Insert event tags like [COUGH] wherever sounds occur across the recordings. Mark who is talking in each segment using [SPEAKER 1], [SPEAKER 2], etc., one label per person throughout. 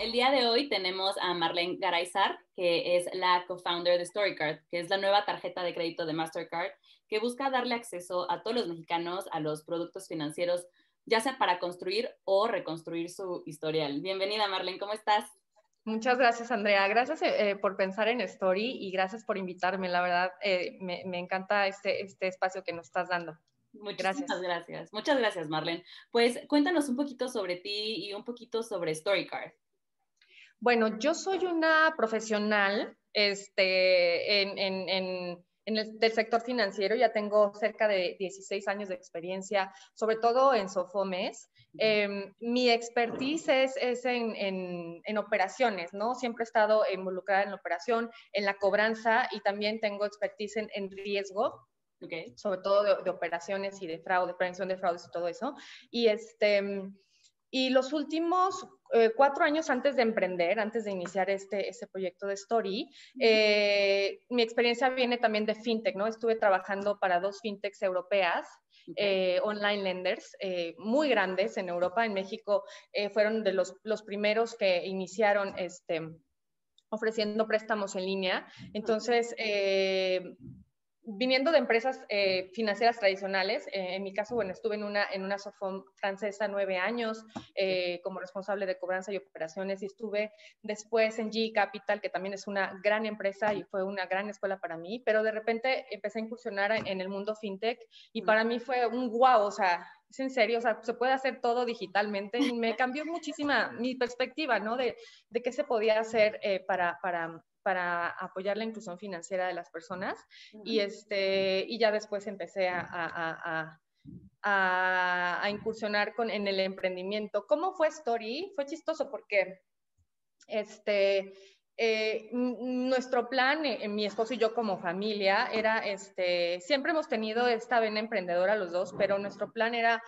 [SPEAKER 1] el día de hoy tenemos a Marlene Garaizar, que es la co-founder de StoryCard, que es la nueva tarjeta de crédito de Mastercard, que busca darle acceso a todos los mexicanos a los productos financieros, ya sea para construir o reconstruir su historial. Bienvenida, Marlene, ¿cómo estás?
[SPEAKER 2] Muchas gracias, Andrea. Gracias eh, por pensar en Story y gracias por invitarme. La verdad, eh, me, me, encanta este, este espacio que nos estás dando.
[SPEAKER 1] Muchas gracias. Muchas gracias, Marlene. Pues cuéntanos un poquito sobre ti y un poquito sobre StoryCard.
[SPEAKER 2] Bueno, yo soy una profesional este, en, en, en, en el del sector financiero, ya tengo cerca de 16 años de experiencia, sobre todo en Sofomes. Eh, mi expertise es, es en, operaciones, ¿no? Siempre he estado involucrada en la operación, en la cobranza y también tengo expertise en, riesgo. Okay. sobre todo de, de, operaciones y de fraude, prevención de fraudes y todo eso. Y este, y los últimos eh, cuatro años antes de emprender, antes de iniciar este, este proyecto de Story, eh, mi experiencia viene también de fintech, ¿no? Estuve trabajando para dos fintechs europeas, eh, online lenders, muy grandes en Europa, en México, fueron de los, los primeros que iniciaron este ofreciendo préstamos en línea. Entonces, eh, viniendo de empresas eh, financieras tradicionales, eh, en mi caso, bueno, estuve en una, en una Sofom francesa nueve años eh, como responsable de cobranza y operaciones y estuve después en G Capital, que también es una gran empresa y fue una gran escuela para mí, pero de repente empecé a incursionar en el mundo fintech y para mí fue un guau, o sea, es en serio, o sea, se puede hacer todo digitalmente y me cambió muchísima mi perspectiva, ¿no? De, de qué se podía hacer para, para para apoyar la inclusión financiera de las personas y, este, y ya después empecé a, a, a, a, incursionar con, en el emprendimiento. ¿Cómo fue Story? Fue chistoso porque este, eh, nuestro plan, eh, mi esposo y yo como familia, era, este, siempre hemos tenido esta vena emprendedora los dos, pero nuestro plan era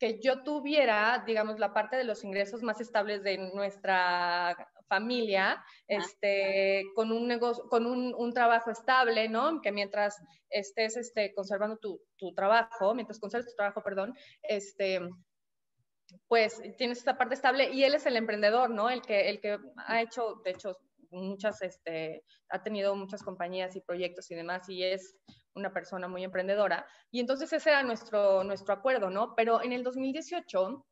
[SPEAKER 2] que yo tuviera, digamos, la parte de los ingresos más estables de nuestra familia, este, con un negocio, con un, un, trabajo estable, ¿no? Que mientras estés este, conservando tu, tu trabajo, mientras conserves tu trabajo, perdón, este, pues tienes esta parte estable y él es el emprendedor, ¿no? El que, el que ha hecho, de hecho, muchas, este, ha tenido muchas compañías y proyectos y demás y es una persona muy emprendedora. Y entonces ese era nuestro, nuestro acuerdo, ¿no? Pero en el 2018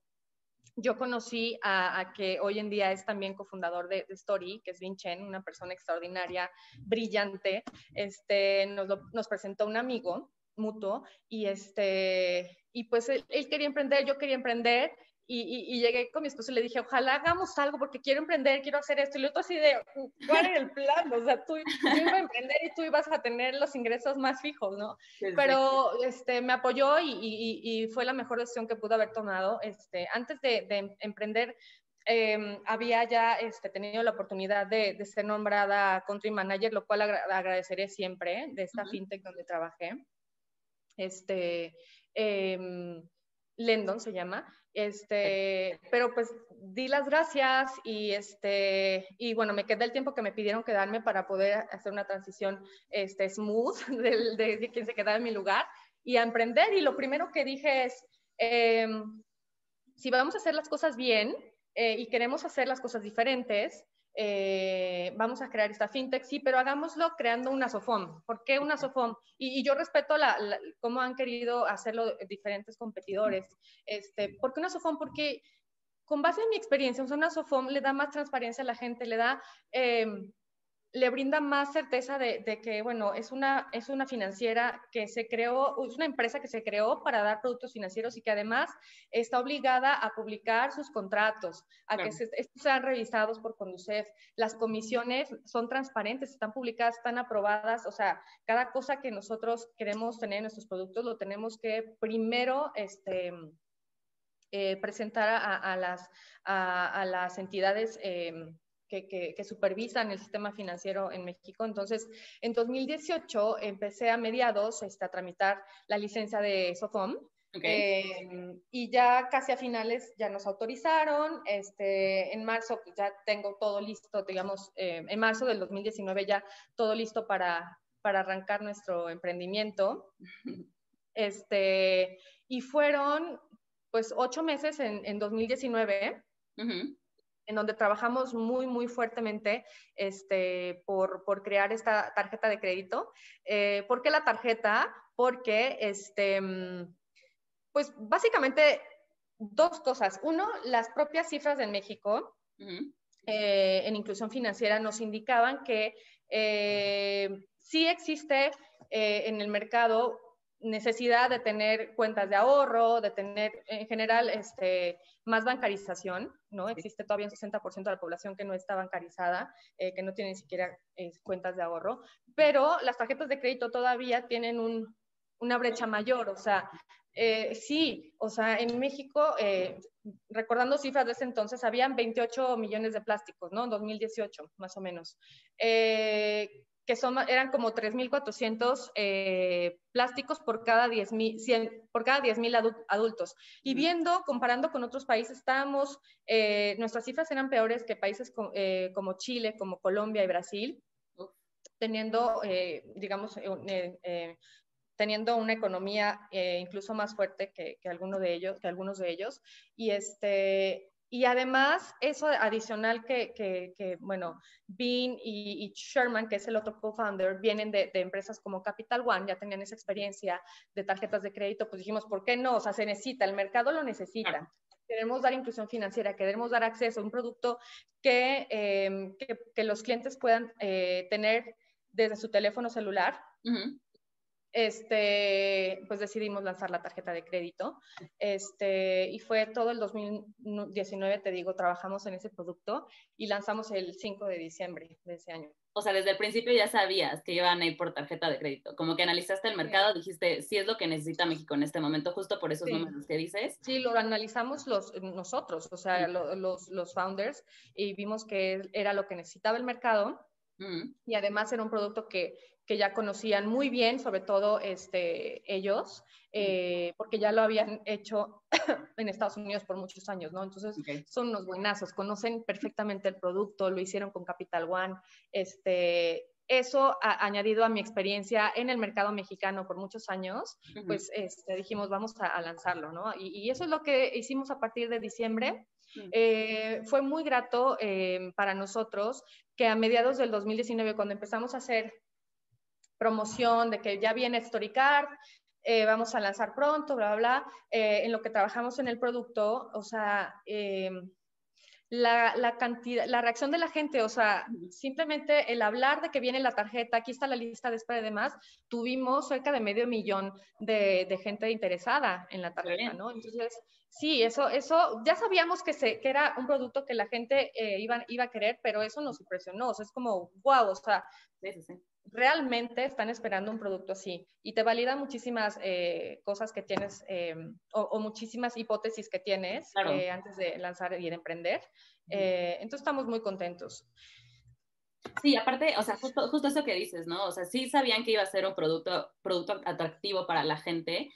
[SPEAKER 2] yo conocí a, que hoy en día es también cofundador de, de, Story, que es Vin Chen, una persona extraordinaria, brillante. Este, nos, presentó un amigo mutuo y, este, y pues él, quería emprender, yo quería emprender y, y, y, llegué con mi esposo y le dije, ojalá hagamos algo porque quiero emprender, quiero hacer esto. Y luego así de, ¿cuál era el plan? O sea, tú yo iba a emprender y tú ibas a tener los ingresos más fijos, ¿no? Pero. Este, me apoyó y, y, fue la mejor decisión que pude haber tomado. Este, antes de, de emprender, eh, había ya este, tenido la oportunidad de, de, ser nombrada country manager, lo cual agra agradeceré siempre de esta uh -huh. fintech donde trabajé. Este, eh, Lendon se llama, este, pero pues di las gracias y este, y bueno, me quedé el tiempo que me pidieron quedarme para poder hacer una transición este, smooth [LAUGHS] de, de, quien se quedaba en mi lugar y a emprender. Y lo primero que dije es, eh, si vamos a hacer las cosas bien eh, y queremos hacer las cosas diferentes, eh, vamos a crear esta fintech, sí, pero hagámoslo creando una SOFOM. ¿Por qué una SOFOM? Y, y yo respeto la, la, cómo han querido hacerlo diferentes competidores. Este, ¿Por qué una SOFOM? Porque con base en mi experiencia, una SOFOM le da más transparencia a la gente, le da... Eh, le brinda más certeza de, de, que, bueno, es una, es una financiera que se creó, es una empresa que se creó para dar productos financieros y que además está obligada a publicar sus contratos, a claro. que se, estos sean revisados por Conducef. Las comisiones son transparentes, están publicadas, están aprobadas, o sea, cada cosa que nosotros queremos tener en nuestros productos lo tenemos que primero, este, eh, presentar a, a, las, a, a, las entidades eh, que, que, que, supervisan el sistema financiero en México. Entonces, en 2018 empecé a mediados este, a tramitar la licencia de SOFOM. Okay. Eh, y ya casi a finales ya nos autorizaron. Este, en marzo pues, ya tengo todo listo, digamos, eh, en marzo del 2019 ya todo listo para, para arrancar nuestro emprendimiento. [LAUGHS] Este, y fueron pues ocho meses en, en 2019. Uh -huh en donde trabajamos muy, muy fuertemente este, por, por crear esta tarjeta de crédito. Eh, ¿Por qué la tarjeta? Porque, este, mm, pues básicamente dos cosas. Uno, las propias cifras de México eh, en inclusión financiera nos indicaban que eh, sí existe eh, en el mercado necesidad de tener cuentas de ahorro, de tener en general este, más bancarización, ¿no? Existe todavía un 60% de la población que no está bancarizada, que no tiene ni siquiera cuentas de ahorro, pero las tarjetas de crédito todavía tienen un, una brecha mayor, o sea, eh, sí, o sea, en México, eh, recordando cifras de ese entonces, habían 28 millones de plásticos, ¿no? En 2018, más o menos. Eh, que son, eran como 3.400 plásticos por cada 10.000 por cada 10.000 adultos. Y viendo, comparando con otros países, estábamos, nuestras cifras eran peores que países como Chile, como Colombia y Brasil, teniendo, digamos, teniendo una economía eh, incluso más fuerte que, que, alguno de ellos, que algunos de ellos. Y, este, y además, eso adicional que, que, bueno, Bean y, Sherman, que es el otro co-founder, vienen de, de, empresas como Capital One, ya tenían esa experiencia de tarjetas de crédito, pues dijimos, ¿por qué no? O sea, se necesita, el mercado lo necesita. Queremos dar inclusión financiera, queremos dar acceso a un producto que, em, que, los clientes puedan eh, tener desde su teléfono celular este, pues decidimos lanzar la tarjeta de crédito. Este, y fue todo el 2019, te digo, trabajamos en ese producto y lanzamos el 5 de diciembre de ese año.
[SPEAKER 1] O sea, desde el principio ya sabías que iban a ir por tarjeta de crédito. Como que analizaste el mercado, dijiste, sí es lo que necesita México en este momento, justo por esos números que dices.
[SPEAKER 2] Sí, lo analizamos los, nosotros, o sea, los, los founders, y vimos que era lo que necesitaba el mercado. Y además era un producto que que ya conocían muy bien, sobre todo este, ellos, eh, porque ya lo habían hecho [COUGHS] en Estados Unidos por muchos años, ¿no? Entonces son unos buenazos, conocen perfectamente el producto, lo hicieron con Capital One, este, eso añadido a mi experiencia en el mercado mexicano por muchos años, pues este, dijimos, vamos a, lanzarlo, ¿no? Y, eso es lo que hicimos a partir de diciembre. Eh, fue muy grato eh, para nosotros que a mediados del 2019, cuando empezamos a hacer promoción de que ya viene StoryCard, eh, vamos a lanzar pronto, bla, bla, bla. Eh, en lo que trabajamos en el producto, o sea, em, la, la, cantidad, la reacción de la gente, o sea, simplemente el hablar de que viene la tarjeta, aquí está la lista de espera y demás, tuvimos cerca de medio millón de, de gente interesada en la tarjeta, ¿no? Entonces, sí, eso, eso, ya sabíamos que, se, que era un producto que la gente eh, iba, iba a querer, pero eso nos impresionó, o sea, es como, wow, o sea, realmente están esperando un producto así y te valida muchísimas eh, cosas que tienes eh, o, muchísimas hipótesis que tienes eh, antes de lanzar y de emprender. entonces estamos muy contentos.
[SPEAKER 1] Sí, aparte, o sea, justo, justo eso que dices, ¿no? O sea, sí sabían que iba a ser un producto, producto atractivo para la gente,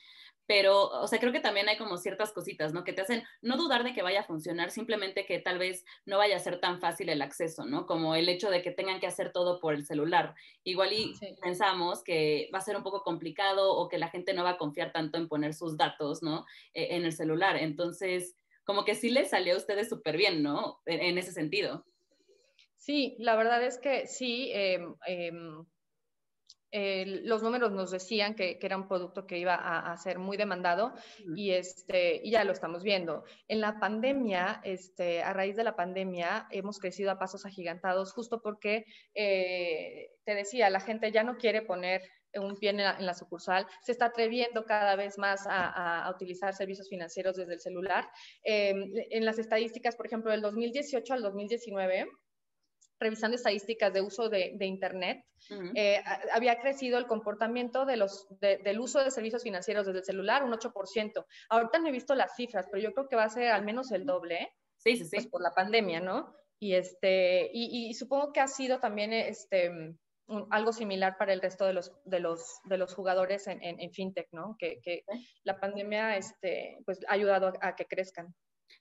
[SPEAKER 1] pero, o sea, creo que también hay como ciertas cositas, ¿no? Que te hacen no dudar de que vaya a funcionar, simplemente que tal vez no vaya a ser tan fácil el acceso, ¿no? Como el hecho de que tengan que hacer todo por el celular. Igual y pensamos que va a ser un poco complicado o que la gente no va a confiar tanto en poner sus datos, ¿no? E, en el celular. Entonces, como que sí les salió a ustedes súper bien, ¿no? En, ese sentido.
[SPEAKER 2] Sí, la verdad es que sí. Eh, los números nos decían que, era un producto que iba a, ser muy demandado y, este, y ya lo estamos viendo. En la pandemia, este, a raíz de la pandemia, hemos crecido a pasos agigantados justo porque, eh, te decía, la gente ya no quiere poner un pie en la, sucursal, se está atreviendo cada vez más a, utilizar servicios financieros desde el celular. Em, en las estadísticas, por ejemplo, del 2018 al 2019, revisando estadísticas de uso de, Internet, eh, había crecido el comportamiento de los, del uso de servicios financieros desde el celular un 8%. Ahorita no he visto las cifras, pero yo creo que va a ser al menos el doble, ¿eh?
[SPEAKER 1] sí, sí, sí.
[SPEAKER 2] Pues por la pandemia, ¿no? Y, este, y, supongo que ha sido también este, algo similar para el resto de los, de los, de los jugadores en, en, FinTech, ¿no? Que, que, la pandemia este, pues, ha ayudado a que crezcan.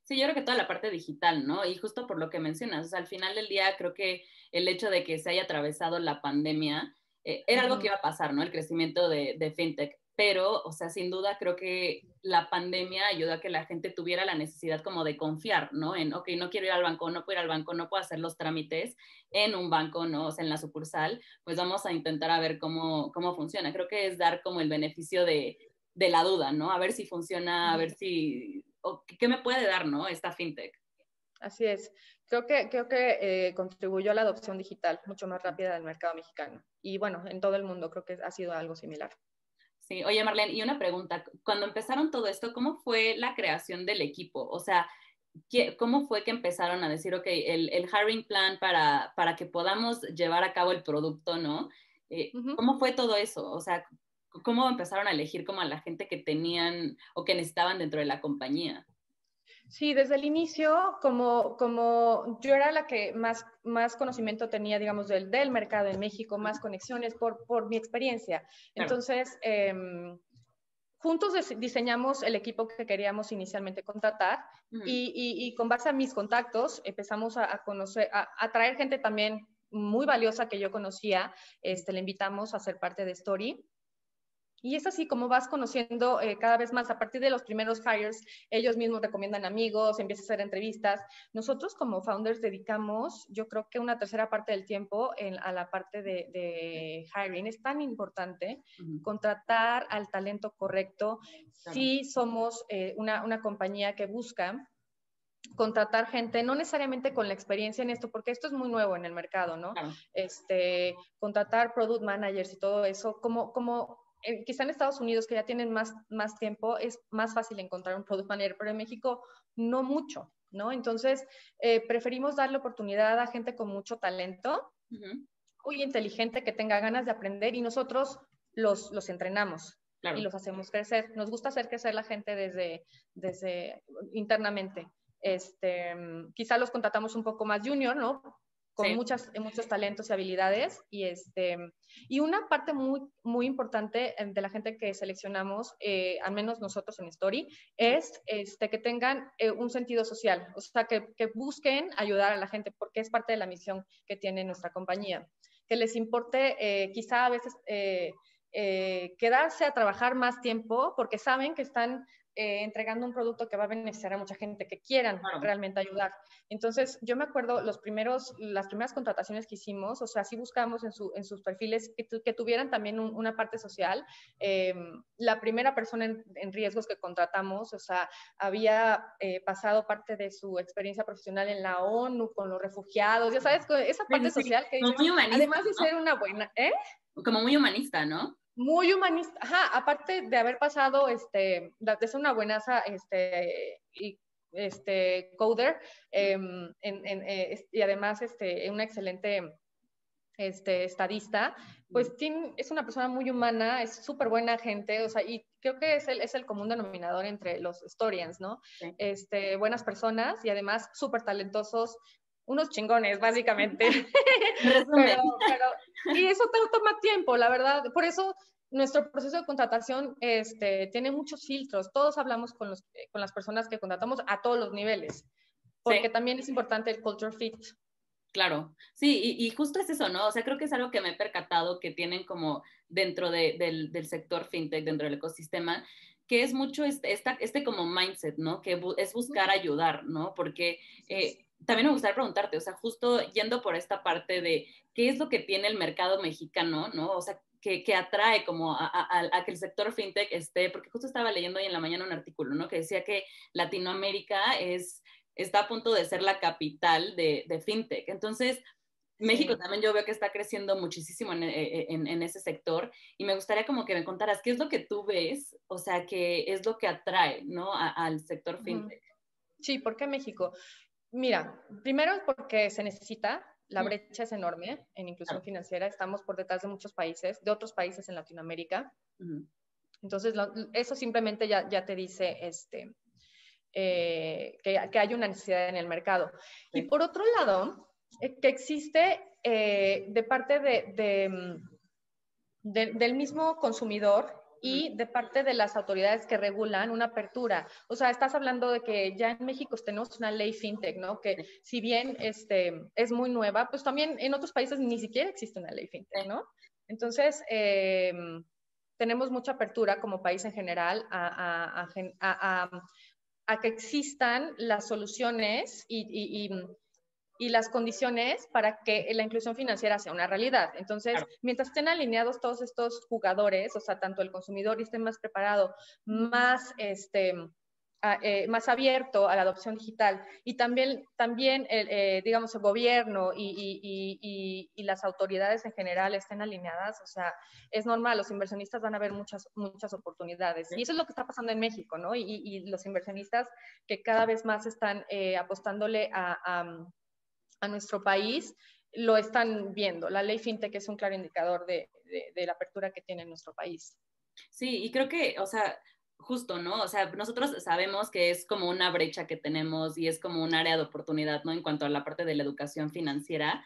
[SPEAKER 1] Sí, yo creo que toda la parte digital, ¿no? Y justo por lo que mencionas, o sea, al final del día creo que el hecho de que se haya atravesado la pandemia eh, era algo que iba a pasar, ¿no? El crecimiento de, de, FinTech. pero, o sea, sin duda creo que la pandemia ayudó a que la gente tuviera la necesidad como de confiar, ¿no? En, ok, no quiero ir al banco, no puedo ir al banco, no puedo hacer los trámites en un banco, ¿no? O sea, en la sucursal, pues vamos a intentar a ver cómo, cómo funciona. Creo que es dar como el beneficio de, de la duda, ¿no? A ver si funciona, a ver si, o qué me puede dar, ¿no? Esta fintech.
[SPEAKER 2] Así es. Creo que, creo que eh, contribuyó a la adopción digital mucho más rápida del mercado mexicano. Y bueno, en todo el mundo creo que ha sido algo similar.
[SPEAKER 1] Sí, oye Marlene, y una pregunta, cuando empezaron todo esto, ¿cómo fue la creación del equipo? O sea, ¿cómo fue que empezaron a decir, ok, el, el hiring plan para, para, que podamos llevar a cabo el producto, ¿no? Eh, ¿Cómo fue todo eso? O sea, ¿cómo empezaron a elegir como a la gente que tenían o que necesitaban dentro de la compañía?
[SPEAKER 2] Sí, desde el inicio, como, como yo era la que más, más conocimiento tenía, digamos, del, del mercado en México, más conexiones por, por mi experiencia. Entonces, em, juntos diseñamos el equipo que queríamos inicialmente contratar y, y, con base a mis contactos empezamos a, a conocer, a, a, traer gente también muy valiosa que yo conocía, este, le invitamos a ser parte de Story y es así como vas conociendo eh, cada vez más. A partir de los primeros hires, ellos mismos recomiendan amigos, empiezas a hacer entrevistas. Nosotros como founders dedicamos, yo creo que una tercera parte del tiempo a la parte de, hiring. Es tan importante contratar al talento correcto. Si somos eh, una, una compañía que busca contratar gente, no necesariamente con la experiencia en esto, porque esto es muy nuevo en el mercado, ¿no? Este, contratar product managers y todo eso, como, como quizá en Estados Unidos, que ya tienen más, más tiempo, es más fácil encontrar un product manager, pero en México no mucho, ¿no? Entonces, eh, preferimos darle oportunidad a gente con mucho talento, muy inteligente, que tenga ganas de aprender y nosotros los, los entrenamos. y los hacemos crecer. Nos gusta hacer crecer la gente desde, desde internamente. Este, quizá los contratamos un poco más junior, ¿no? Con muchas, muchos talentos y habilidades. Y, este, y una parte muy, muy importante eh, de la gente que seleccionamos, eh, al menos nosotros en Story, es este, que tengan eh, un sentido social, o sea, que, que, busquen ayudar a la gente, porque es parte de la misión que tiene nuestra compañía. Que les importe quizá a veces quedarse a trabajar más tiempo porque saben que están eh, entregando un producto que va a beneficiar a mucha gente, que quieran realmente ayudar. Entonces, yo me acuerdo los primeros, las primeras contrataciones que hicimos, o sea, sí buscamos en, su, en sus perfiles que, que tuvieran también una parte social. Em, la primera persona en, riesgos que contratamos, o sea, había eh, pasado parte de su experiencia profesional en la ONU con los refugiados, ya sabes, esa parte social que además de ser una buena, ¿eh?
[SPEAKER 1] Como muy humanista, ¿no?
[SPEAKER 2] Muy humanista, ajá, aparte de haber pasado, este, de ser una buenaza, este, y, este, coder, em, eh, y además, este, una excelente, este, estadista, pues Tim es una persona muy humana, es súper buena gente, o sea, y creo que es el, es el común denominador entre los historians, ¿no? Este, buenas personas y además súper talentosos, unos chingones, básicamente. [LAUGHS] y eso te toma tiempo, la verdad. Por eso nuestro proceso de contratación este, tiene muchos filtros. Todos hablamos con, los, con las personas que contratamos a todos los niveles, porque también es importante el culture fit.
[SPEAKER 1] Claro, sí, y, justo es eso, ¿no? O sea, creo que es algo que me he percatado que tienen como dentro del, del, sector fintech, dentro del ecosistema, que es mucho este, este como mindset, ¿no? Que es buscar ayudar, ¿no? Porque eh, también me gustaría preguntarte, o sea, justo yendo por esta parte de qué es lo que tiene el mercado mexicano, ¿no? O sea, que, que atrae como a, a, que el sector fintech esté, porque justo estaba leyendo hoy en la mañana un artículo, ¿no? Que decía que Latinoamérica es, está a punto de ser la capital de, de fintech. Entonces, México también yo veo que está creciendo muchísimo en, eh, en, en, ese sector y me gustaría como que me contaras qué es lo que tú ves, o sea, qué es lo que atrae, ¿no? al sector fintech.
[SPEAKER 2] Sí, ¿por qué México? Mira, primero es porque se necesita, la brecha es enorme en inclusión financiera, estamos por detrás de muchos países, de otros países en Latinoamérica. Entonces, eso simplemente ya, ya, te dice este, eh, que, que, hay una necesidad en el mercado. Y por otro lado, eh, que existe eh, de parte de, mm, de, del mismo consumidor y de parte de las autoridades que regulan una apertura. O sea, estás hablando de que ya en México tenemos una ley fintech, ¿no? Que si bien este, es muy nueva, pues también en otros países ni siquiera existe una ley fintech, ¿no? Entonces, em, tenemos mucha apertura como país en general a, que existan las soluciones y, las condiciones para que la inclusión financiera sea una realidad. Entonces, mientras estén alineados todos estos jugadores, o sea, tanto el consumidor y esté más preparado, más este, eh, más abierto a la adopción digital y también, también eh, digamos, el gobierno y, las autoridades en general estén alineadas, o sea, es normal, los inversionistas van a ver muchas, muchas oportunidades. Y eso es lo que está pasando en México, ¿no? Y, los inversionistas que cada vez más están eh, apostándole a, a, nuestro país, lo están viendo. La ley FinTech es un claro indicador de, de la apertura que tiene nuestro país.
[SPEAKER 1] Sí, y creo que, o sea, justo, ¿no? O sea, nosotros sabemos que es como una brecha que tenemos y es como un área de oportunidad, ¿no? En cuanto a la parte de la educación financiera,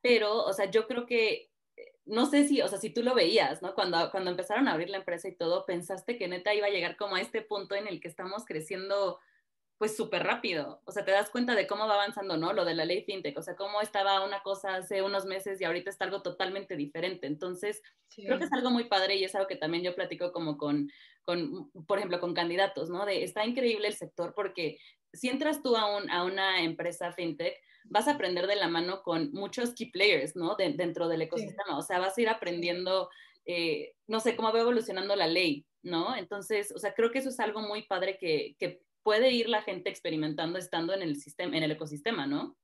[SPEAKER 1] pero, o sea, yo creo que, eh, no sé si, o sea, si tú lo veías, ¿no? Cuando, cuando empezaron a abrir la empresa y todo, pensaste que neta iba a llegar como a este punto en el que estamos creciendo pues súper rápido. O sea, te das cuenta de cómo va avanzando, ¿no? Lo de la ley fintech, o sea, cómo estaba una cosa hace unos meses y ahorita está algo totalmente diferente. Entonces, creo que es algo muy padre y es algo que también yo platico como con, con, por ejemplo, con candidatos, ¿no? De, está increíble el sector porque si entras tú a, un, a una empresa fintech, vas a aprender de la mano con muchos key players, ¿no? dentro del ecosistema. O sea, vas a ir aprendiendo, eh, no sé, cómo va evolucionando la ley, ¿no? Entonces, o sea, creo que eso es algo muy padre que, que puede ir la gente experimentando estando en el sistema, en el ecosistema, ¿no?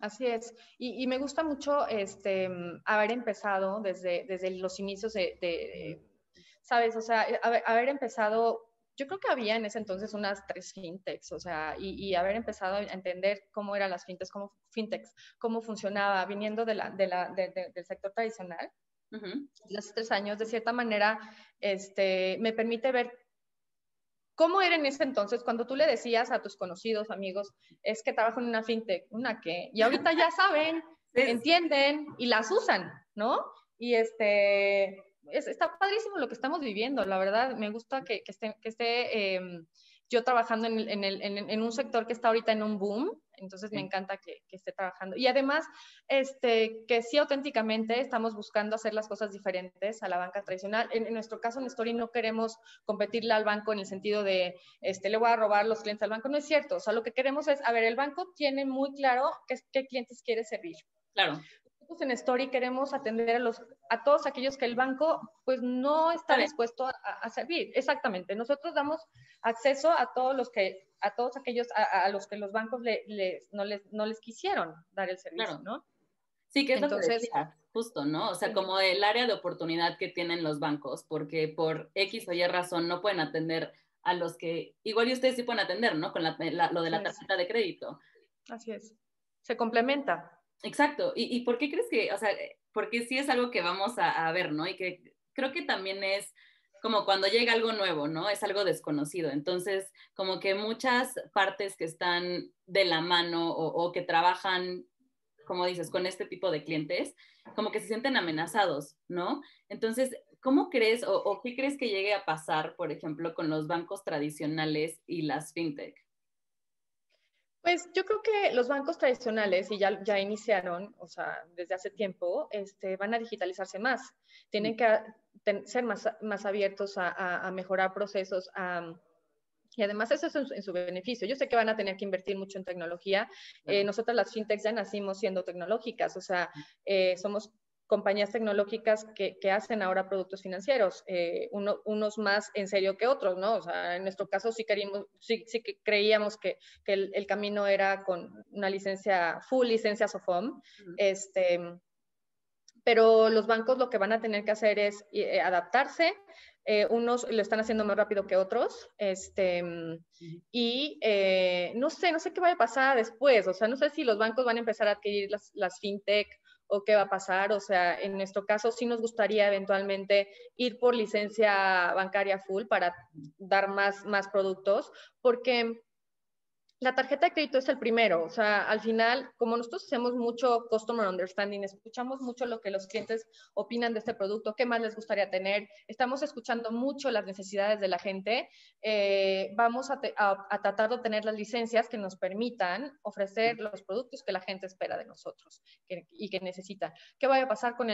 [SPEAKER 2] Así es. Y, me gusta mucho este, haber empezado desde, desde los inicios de, ¿sabes? O sea, haber, empezado, yo creo que había en ese entonces unas tres fintechs, o sea, y, haber empezado a entender cómo eran las fintechs, cómo, fintechs, cómo funcionaba, viniendo de la, de la, del sector tradicional. Hace tres años, de cierta manera, este, me permite ver ¿Cómo era en ese entonces cuando tú le decías a tus conocidos, amigos, es que trabajo en una fintech, una qué? Y ahorita ya saben, [LAUGHS] entienden y las usan, ¿no? Y este, está padrísimo lo que estamos viviendo, la verdad, me gusta que, esté, que esté em, yo trabajando en, un sector que está ahorita en un boom, entonces me encanta que, esté trabajando. Y además, este, que sí auténticamente estamos buscando hacer las cosas diferentes a la banca tradicional. En, nuestro caso, en Story, no queremos competirle al banco en el sentido de, este, le voy a robar los clientes al banco, no es cierto. O sea, lo que queremos es, a ver, el banco tiene muy claro qué, qué clientes quiere servir.
[SPEAKER 1] Claro
[SPEAKER 2] en Story queremos atender a, los, a todos aquellos que el banco pues no está dispuesto a, servir. Exactamente. Nosotros damos acceso a todos los que, a todos aquellos a, los que los bancos le, no, les, no les quisieron dar el servicio, ¿no?
[SPEAKER 1] Sí, que es Entonces, lo que justo, ¿no? O sea, como el área de oportunidad que tienen los bancos, porque por X o Y razón no pueden atender a los que, igual y ustedes sí pueden atender, ¿no? Con lo de la tarjeta de crédito.
[SPEAKER 2] Así es. Se complementa.
[SPEAKER 1] Exacto. ¿Y, ¿Y, por qué crees que, o sea, porque sí es algo que vamos a, ver, ¿no? Y que creo que también es como cuando llega algo nuevo, ¿no? Es algo desconocido. Entonces, como que muchas partes que están de la mano o, que trabajan, como dices, con este tipo de clientes, como que se sienten amenazados, ¿no? Entonces, ¿cómo crees o, o qué crees que llegue a pasar, por ejemplo, con los bancos tradicionales y las fintech?
[SPEAKER 2] Pues yo creo que los bancos tradicionales, y ya, ya iniciaron, o sea, desde hace tiempo, este, van a digitalizarse más. Tienen que ser más, más abiertos a, a, mejorar procesos, y además eso es en su, beneficio. Yo sé que van a tener que invertir mucho en tecnología. Eh, nosotras las fintechs ya nacimos siendo tecnológicas, o sea, eh, somos compañías tecnológicas que, que, hacen ahora productos financieros, eh, unos más en serio que otros, ¿no? O sea, en nuestro caso sí, queríamos, sí, sí que creíamos que, que el, camino era con una licencia, full licencia SOFOM, este, pero los bancos lo que van a tener que hacer es eh, adaptarse, eh, unos lo están haciendo más rápido que otros, este, y no sé, no sé qué va a pasar después, o sea, no sé si los bancos van a empezar a adquirir las, las fintech, o qué va a pasar. O sea, en nuestro caso sí nos gustaría eventualmente ir por licencia bancaria full para dar más, más productos, porque La tarjeta de crédito es el primero, o sea, al final, como nosotros hacemos mucho customer understanding, escuchamos mucho lo que los clientes opinan de este producto, qué más les gustaría tener, estamos escuchando mucho las necesidades de la gente, eh, vamos a, tratar de obtener las licencias que nos permitan ofrecer los productos que la gente espera de nosotros y que necesita. ¿Qué va a pasar con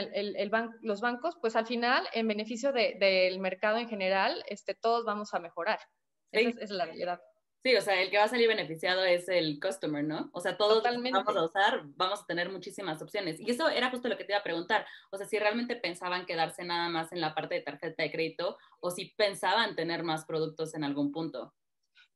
[SPEAKER 2] los bancos? Pues al final, en beneficio del mercado en general, este, todos vamos a mejorar. Esa es la realidad.
[SPEAKER 1] Sí, o sea, el que va a salir beneficiado es el customer, ¿no? O sea, todos vamos a usar, vamos a tener muchísimas opciones. Y eso era justo lo que te iba a preguntar. O sea, si realmente pensaban quedarse nada más en la parte de tarjeta de crédito o si pensaban tener más productos en algún punto.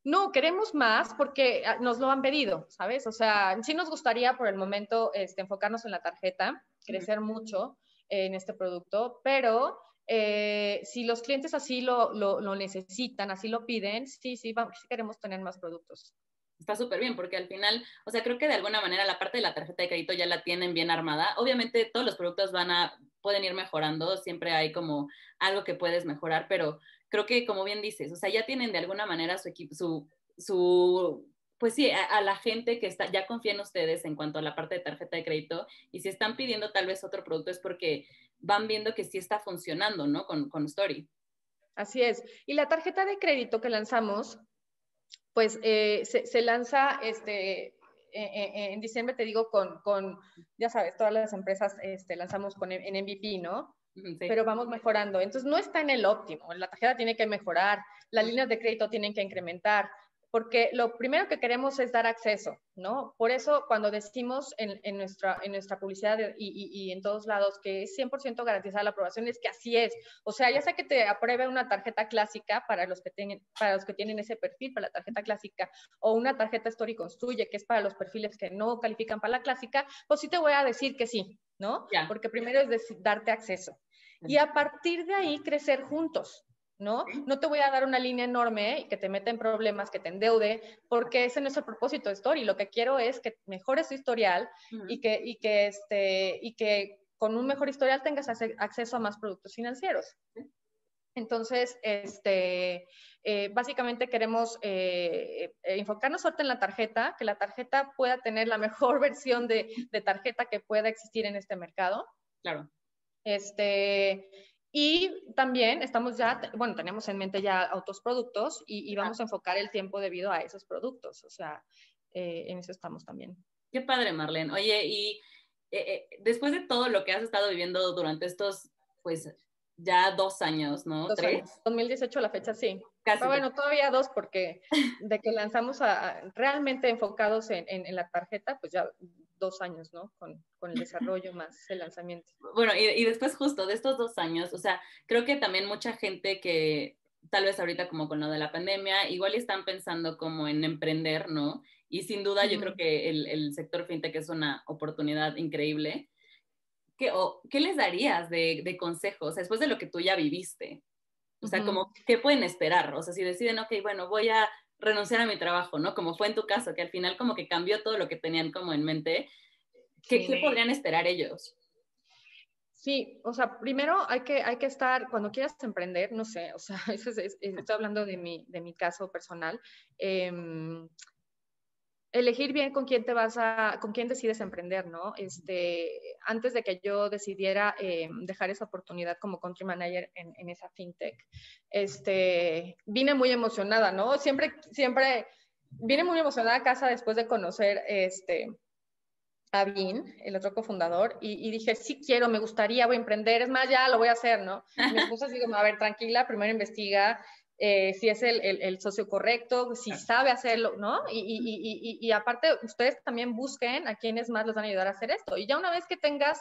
[SPEAKER 2] No, queremos más porque ah, nos lo han pedido, ¿sabes? O sea, sí nos gustaría por el momento este, enfocarnos en la tarjeta, crecer mucho en este producto, pero eh, si los clientes así lo, lo, necesitan, así lo piden, sí, sí, vamos, sí queremos tener más productos.
[SPEAKER 1] Está súper bien, porque al final, o sea, creo que de alguna manera la parte de la tarjeta de crédito ya la tienen bien armada. Obviamente todos los productos van a, pueden ir mejorando, siempre hay como algo que puedes mejorar, pero creo que como bien dices, o sea, ya tienen de alguna manera su equipo, su, su pues sí, a, a, la gente que está, ya confía en ustedes en cuanto a la parte de tarjeta de crédito y si están pidiendo tal vez otro producto es porque van viendo que sí está funcionando, ¿no? Con, con Story.
[SPEAKER 2] Así es. Y la tarjeta de crédito que lanzamos, pues eh, se, lanza este, e, e, en diciembre, te digo, con, con, ya sabes, todas las empresas este, lanzamos con, en MVP, ¿no? Pero vamos mejorando. Entonces, no está en el óptimo. La tarjeta tiene que mejorar, las líneas de crédito tienen que incrementar, porque lo primero que queremos es dar acceso, ¿no? Por eso cuando decimos en, nuestra, en nuestra publicidad y, en todos lados que es 100% garantizada la aprobación, es que así es. O sea, ya sea que te apruebe una tarjeta clásica para los que tienen, para los que tienen ese perfil para la tarjeta clásica o una tarjeta Story Construye, que es para los perfiles que no califican para la clásica, pues sí te voy a decir que sí, ¿no? Porque primero es darte acceso. Y a partir de ahí crecer juntos, ¿no? No te voy a dar una línea enorme y que te meta en problemas, que te endeude, porque ese no es el propósito de Story. Lo que quiero es que mejores tu historial y, que, y, que este, y que con un mejor historial tengas acceso a más productos financieros. Entonces, este, eh, básicamente queremos eh, eh, enfocarnos suerte en la tarjeta, que la tarjeta pueda tener la [LAUGHS] mejor versión de, de tarjeta que pueda existir en este mercado.
[SPEAKER 1] Claro.
[SPEAKER 2] Este, y también estamos ya, bueno, tenemos en mente ya otros productos y, vamos a enfocar el tiempo debido a esos productos. O sea, eh, en eso estamos también.
[SPEAKER 1] Qué padre, Marlene. Oye, y eh, eh, después de todo lo que has estado viviendo durante estos, pues, ya dos años, ¿no?
[SPEAKER 2] Dos Años. 2018 la fecha, sí. Casi. Pero bueno, todavía dos porque de que lanzamos a, realmente enfocados en, en, la tarjeta, pues ya dos años, ¿no? Con, con el desarrollo más el lanzamiento.
[SPEAKER 1] Bueno, y, y, después justo de estos dos años, o sea, creo que también mucha gente que tal vez ahorita como con lo de la pandemia, igual están pensando como en emprender, ¿no? Y sin duda yo creo que el, el, sector fintech es una oportunidad increíble. ¿Qué, o, ¿qué les darías de, de, consejos después de lo que tú ya viviste? O sea, como, ¿qué pueden esperar? O sea, si deciden, ok, bueno, voy a renunciar a mi trabajo, ¿no? Como fue en tu caso, que al final como que cambió todo lo que tenían como en mente. ¿Qué, ¿qué podrían esperar ellos?
[SPEAKER 2] Sí, o sea, primero hay que, hay que estar, cuando quieras emprender, no sé, o sea, [LAUGHS] eso es, estoy hablando de mi, de mi caso personal, eh, elegir bien con quién te vas a, con quién decides emprender, ¿no? Este, antes de que yo decidiera eh, dejar esa oportunidad como country manager en, en, esa fintech, este, vine muy emocionada, ¿no? Siempre, siempre, vine muy emocionada a casa después de conocer, este, a Vin, el otro cofundador, y, y, dije, sí quiero, me gustaría, voy a emprender, es más, ya lo voy a hacer, ¿no? Mi [LAUGHS] esposa así como, a ver, tranquila, primero investiga, eh, si es el, el, el, socio correcto, si sabe hacerlo, ¿no? Y, y, y, aparte, ustedes también busquen a quienes más los van a ayudar a hacer esto. Y ya una vez que tengas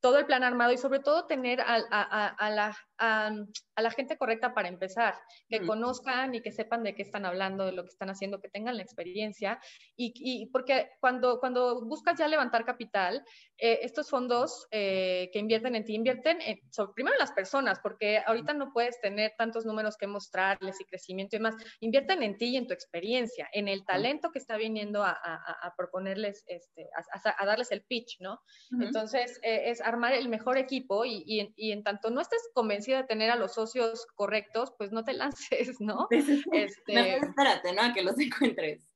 [SPEAKER 2] todo el plan armado y sobre todo tener a, a, a, la, a, la gente correcta para empezar, que mm. conozcan y que sepan de qué están hablando, de lo que están haciendo, que tengan la experiencia. Y, y porque cuando, cuando buscas ya levantar capital, eh, estos fondos eh, que invierten en ti, invierten en, primero en las personas, porque ahorita no puedes tener tantos números que mostrarles y crecimiento y más. Invierten en ti y en tu experiencia, en el talento que está viniendo a, proponerles, este, a, darles el pitch, ¿no? Entonces, eh, es armar el mejor equipo y, y, y en tanto no estés convencido de tener a los socios correctos, pues no te [LAUGHS] lances, ¿no? [LAUGHS]
[SPEAKER 1] Este... espérate, ¿no? A que los [LAUGHS] encuentres.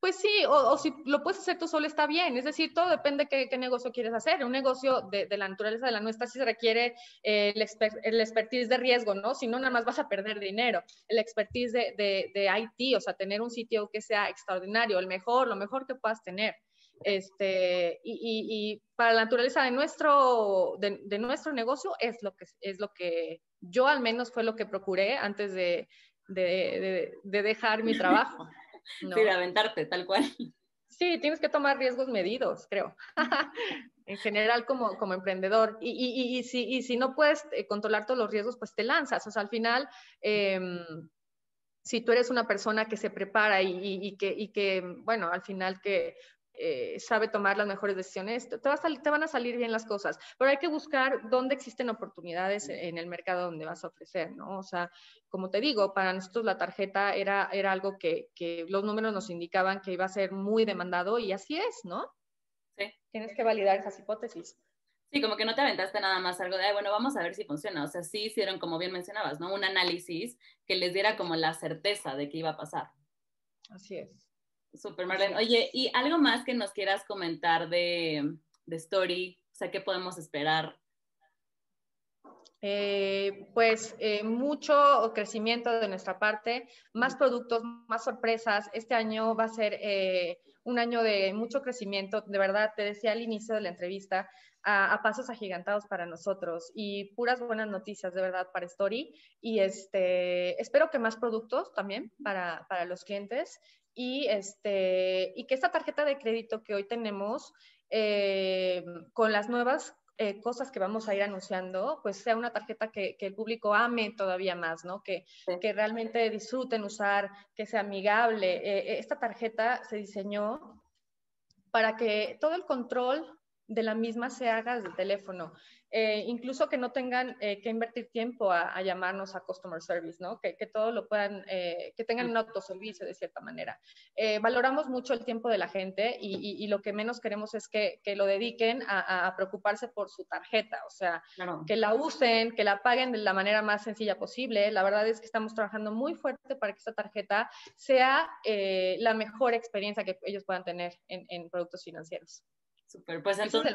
[SPEAKER 2] Pues sí, o, si lo puedes hacer tú solo está bien, es decir, todo depende de qué, negocio quieres hacer. Un negocio de, la naturaleza de la nuestra sí se requiere eh, el, expertise de riesgo, ¿no? Si no, nada más vas a perder dinero. El expertise de, de, IT, o sea, tener un sitio que sea extraordinario, el mejor, lo mejor que puedas tener. Este, y, para la naturaleza de nuestro, de, nuestro negocio es lo, que, es lo que yo al menos fue lo que procuré antes de, de dejar mi trabajo. [LAUGHS]
[SPEAKER 1] No. Sí, de aventarte, tal cual.
[SPEAKER 2] Sí, tienes que tomar riesgos medidos, creo. [LAUGHS] en general, como, como emprendedor. Y, y, y, si, y si no puedes eh, controlar todos los riesgos, pues te lanzas. O sea, al final, em, si tú eres una persona que se prepara y, que, y que, bueno, al final que eh, sabe tomar las mejores decisiones, te, te, van a salir bien las cosas, pero hay que buscar dónde existen oportunidades en el mercado donde vas a ofrecer, ¿no? O sea, como te digo, para nosotros la tarjeta era, era algo que, que los números nos indicaban que iba a ser muy demandado y así es, ¿no?
[SPEAKER 1] Sí.
[SPEAKER 2] Tienes que validar esas hipótesis.
[SPEAKER 1] Sí, como que no te aventaste nada más algo de, bueno, vamos a ver si funciona. O sea, sí hicieron, como bien mencionabas, ¿no? Un análisis que les diera como la certeza de que iba a pasar.
[SPEAKER 2] Así es.
[SPEAKER 1] Super Marlene. Oye, ¿y algo más que nos quieras comentar de, de Story? O sea, ¿qué podemos esperar?
[SPEAKER 2] Eh, pues eh, mucho crecimiento de nuestra parte, más productos, más sorpresas. Este año va a ser eh, un año de mucho crecimiento. De verdad, te decía al inicio de la entrevista, a, a, pasos agigantados para nosotros y puras buenas noticias de verdad para Story. Y este, espero que más productos también para, para los clientes y, este, y que esta tarjeta de crédito que hoy tenemos, eh, con las nuevas eh, cosas que vamos a ir anunciando, pues sea una tarjeta que, que el público ame todavía más, ¿no? Que, que, realmente disfruten usar, que sea amigable. Eh, esta tarjeta se diseñó para que todo el control de la misma se haga desde el teléfono. Eh, incluso que no tengan eh, que invertir tiempo a, llamarnos a customer service, ¿no? Que, todo lo puedan, eh, que tengan un autoservicio de cierta manera. valoramos mucho el tiempo de la gente y, lo que menos queremos es que, lo dediquen a, preocuparse por su tarjeta, o sea, que la usen, que la paguen de la manera más sencilla posible. La verdad es que estamos trabajando muy fuerte para que esta tarjeta sea la mejor experiencia que ellos puedan tener en productos financieros.
[SPEAKER 1] Super, pues entonces.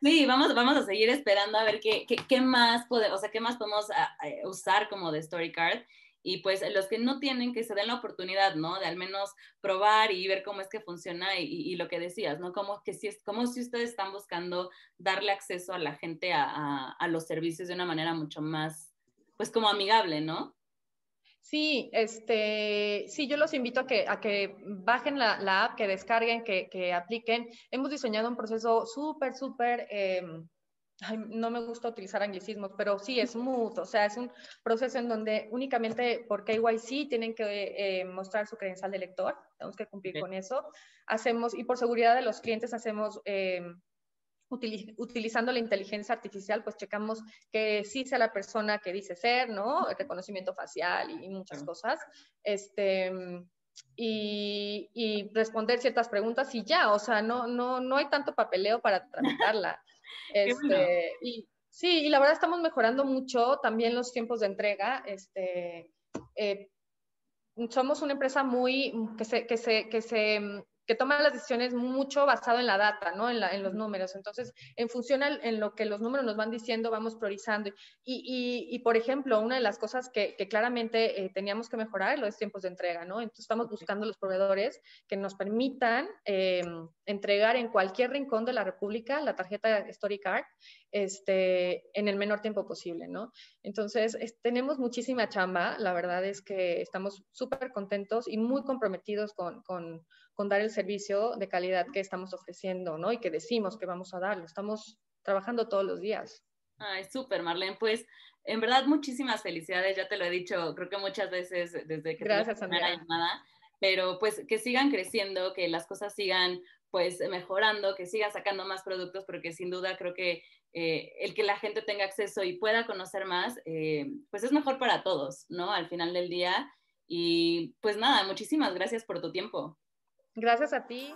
[SPEAKER 1] Sí, vamos, vamos a seguir esperando a ver qué, qué, qué más podemos, o sea, qué más podemos ah, eh, usar como de story card. Y pues los que no tienen, que se den la oportunidad, ¿no? De al menos probar y ver cómo es que funciona y, y, lo que decías, ¿no? Como que si es, como si ustedes están buscando darle acceso a la gente a, a, a los servicios de una manera mucho más, pues como amigable, ¿no?
[SPEAKER 2] Sí, este, sí, yo los invito a que, a que bajen la, app, que descarguen, que, que, apliquen. Hemos diseñado un proceso súper, súper, em, no me gusta utilizar anglicismos, pero sí, es smooth, o sea, es un proceso en donde únicamente por KYC tienen que eh, mostrar su credencial de lector, tenemos que cumplir con eso. Hacemos, y por seguridad de los clientes, hacemos... Eh, utilizando la inteligencia artificial, pues checamos que sí sea la persona que dice ser, ¿no? El reconocimiento facial y, muchas cosas. Este, y, responder ciertas preguntas y ya, o sea, no, no, no hay tanto papeleo para tramitarla. [LAUGHS] este, y, sí, y la verdad estamos mejorando mucho también los tiempos de entrega. Este, eh, somos una empresa muy que se, que se, que se que toman las decisiones mucho basado en la data, ¿no? En, los números. Entonces, en función en lo que los números nos van diciendo, vamos priorizando. Y, por ejemplo, una de las cosas que, claramente eh, teníamos que mejorar es los tiempos de entrega, ¿no? Entonces, estamos buscando los proveedores que nos permitan eh, entregar en cualquier rincón de la República la tarjeta Story Card este, en el menor tiempo posible, ¿no? Entonces, tenemos muchísima chamba. La verdad es que estamos súper contentos y muy comprometidos con, con con dar el servicio de calidad que estamos ofreciendo, ¿no? Y que decimos que vamos a darlo. Estamos trabajando todos los días.
[SPEAKER 1] Ay, súper, Marlene. Pues, en verdad, muchísimas felicidades. Ya te lo he dicho, creo que muchas veces desde que
[SPEAKER 2] Gracias,
[SPEAKER 1] te la llamada. Pero, pues, que sigan creciendo, que las cosas sigan, pues, mejorando, que sigan sacando más productos, porque sin duda creo que eh, el que la gente tenga acceso y pueda conocer más, eh, pues es mejor para todos, ¿no? Al final del día. Y pues nada, muchísimas gracias por tu tiempo.
[SPEAKER 2] Gracias a ti.